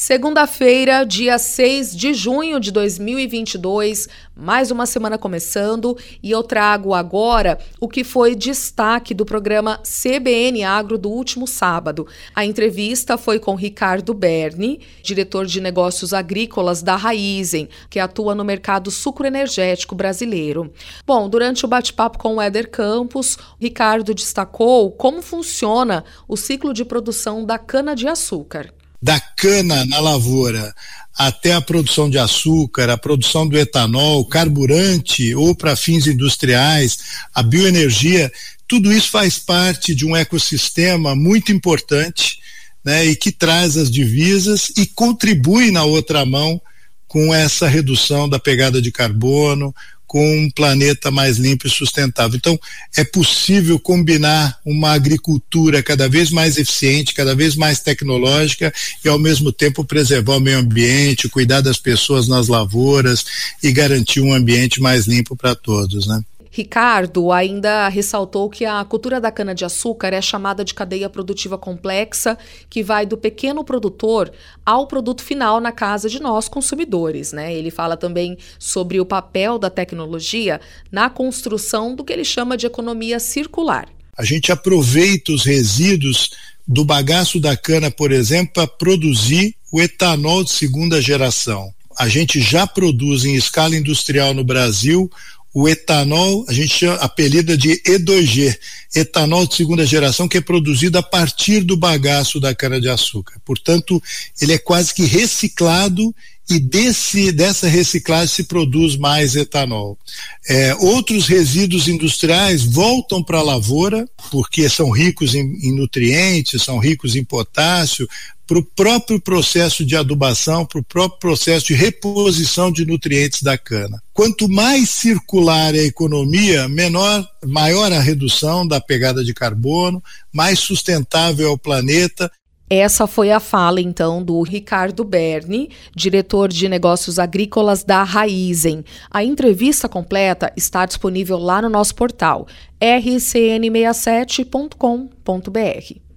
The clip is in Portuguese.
Segunda-feira, dia 6 de junho de 2022, mais uma semana começando e eu trago agora o que foi destaque do programa CBN Agro do último sábado. A entrevista foi com Ricardo Berni, diretor de negócios agrícolas da Raizen, que atua no mercado sucroenergético brasileiro. Bom, durante o bate-papo com o Éder Campos, Ricardo destacou como funciona o ciclo de produção da cana-de-açúcar da cana na lavoura até a produção de açúcar, a produção do etanol, carburante ou para fins industriais, a bioenergia, tudo isso faz parte de um ecossistema muito importante né, e que traz as divisas e contribui na outra mão com essa redução da pegada de carbono, com um planeta mais limpo e sustentável. Então, é possível combinar uma agricultura cada vez mais eficiente, cada vez mais tecnológica e, ao mesmo tempo, preservar o meio ambiente, cuidar das pessoas nas lavouras e garantir um ambiente mais limpo para todos, né? Ricardo ainda ressaltou que a cultura da cana-de-açúcar é chamada de cadeia produtiva complexa, que vai do pequeno produtor ao produto final na casa de nós consumidores. Né? Ele fala também sobre o papel da tecnologia na construção do que ele chama de economia circular. A gente aproveita os resíduos do bagaço da cana, por exemplo, para produzir o etanol de segunda geração. A gente já produz em escala industrial no Brasil o etanol, a gente chama, apelida de E2G, etanol de segunda geração, que é produzido a partir do bagaço da cana-de-açúcar. Portanto, ele é quase que reciclado e desse, dessa reciclagem se produz mais etanol. É, outros resíduos industriais voltam para a lavoura, porque são ricos em, em nutrientes, são ricos em potássio, para o próprio processo de adubação, para o próprio processo de reposição de nutrientes da cana. Quanto mais circular é a economia, menor, maior a redução da pegada de carbono, mais sustentável é o planeta essa foi a fala, então, do Ricardo Berni, diretor de negócios agrícolas da Raizen. A entrevista completa está disponível lá no nosso portal rcn67.com.br.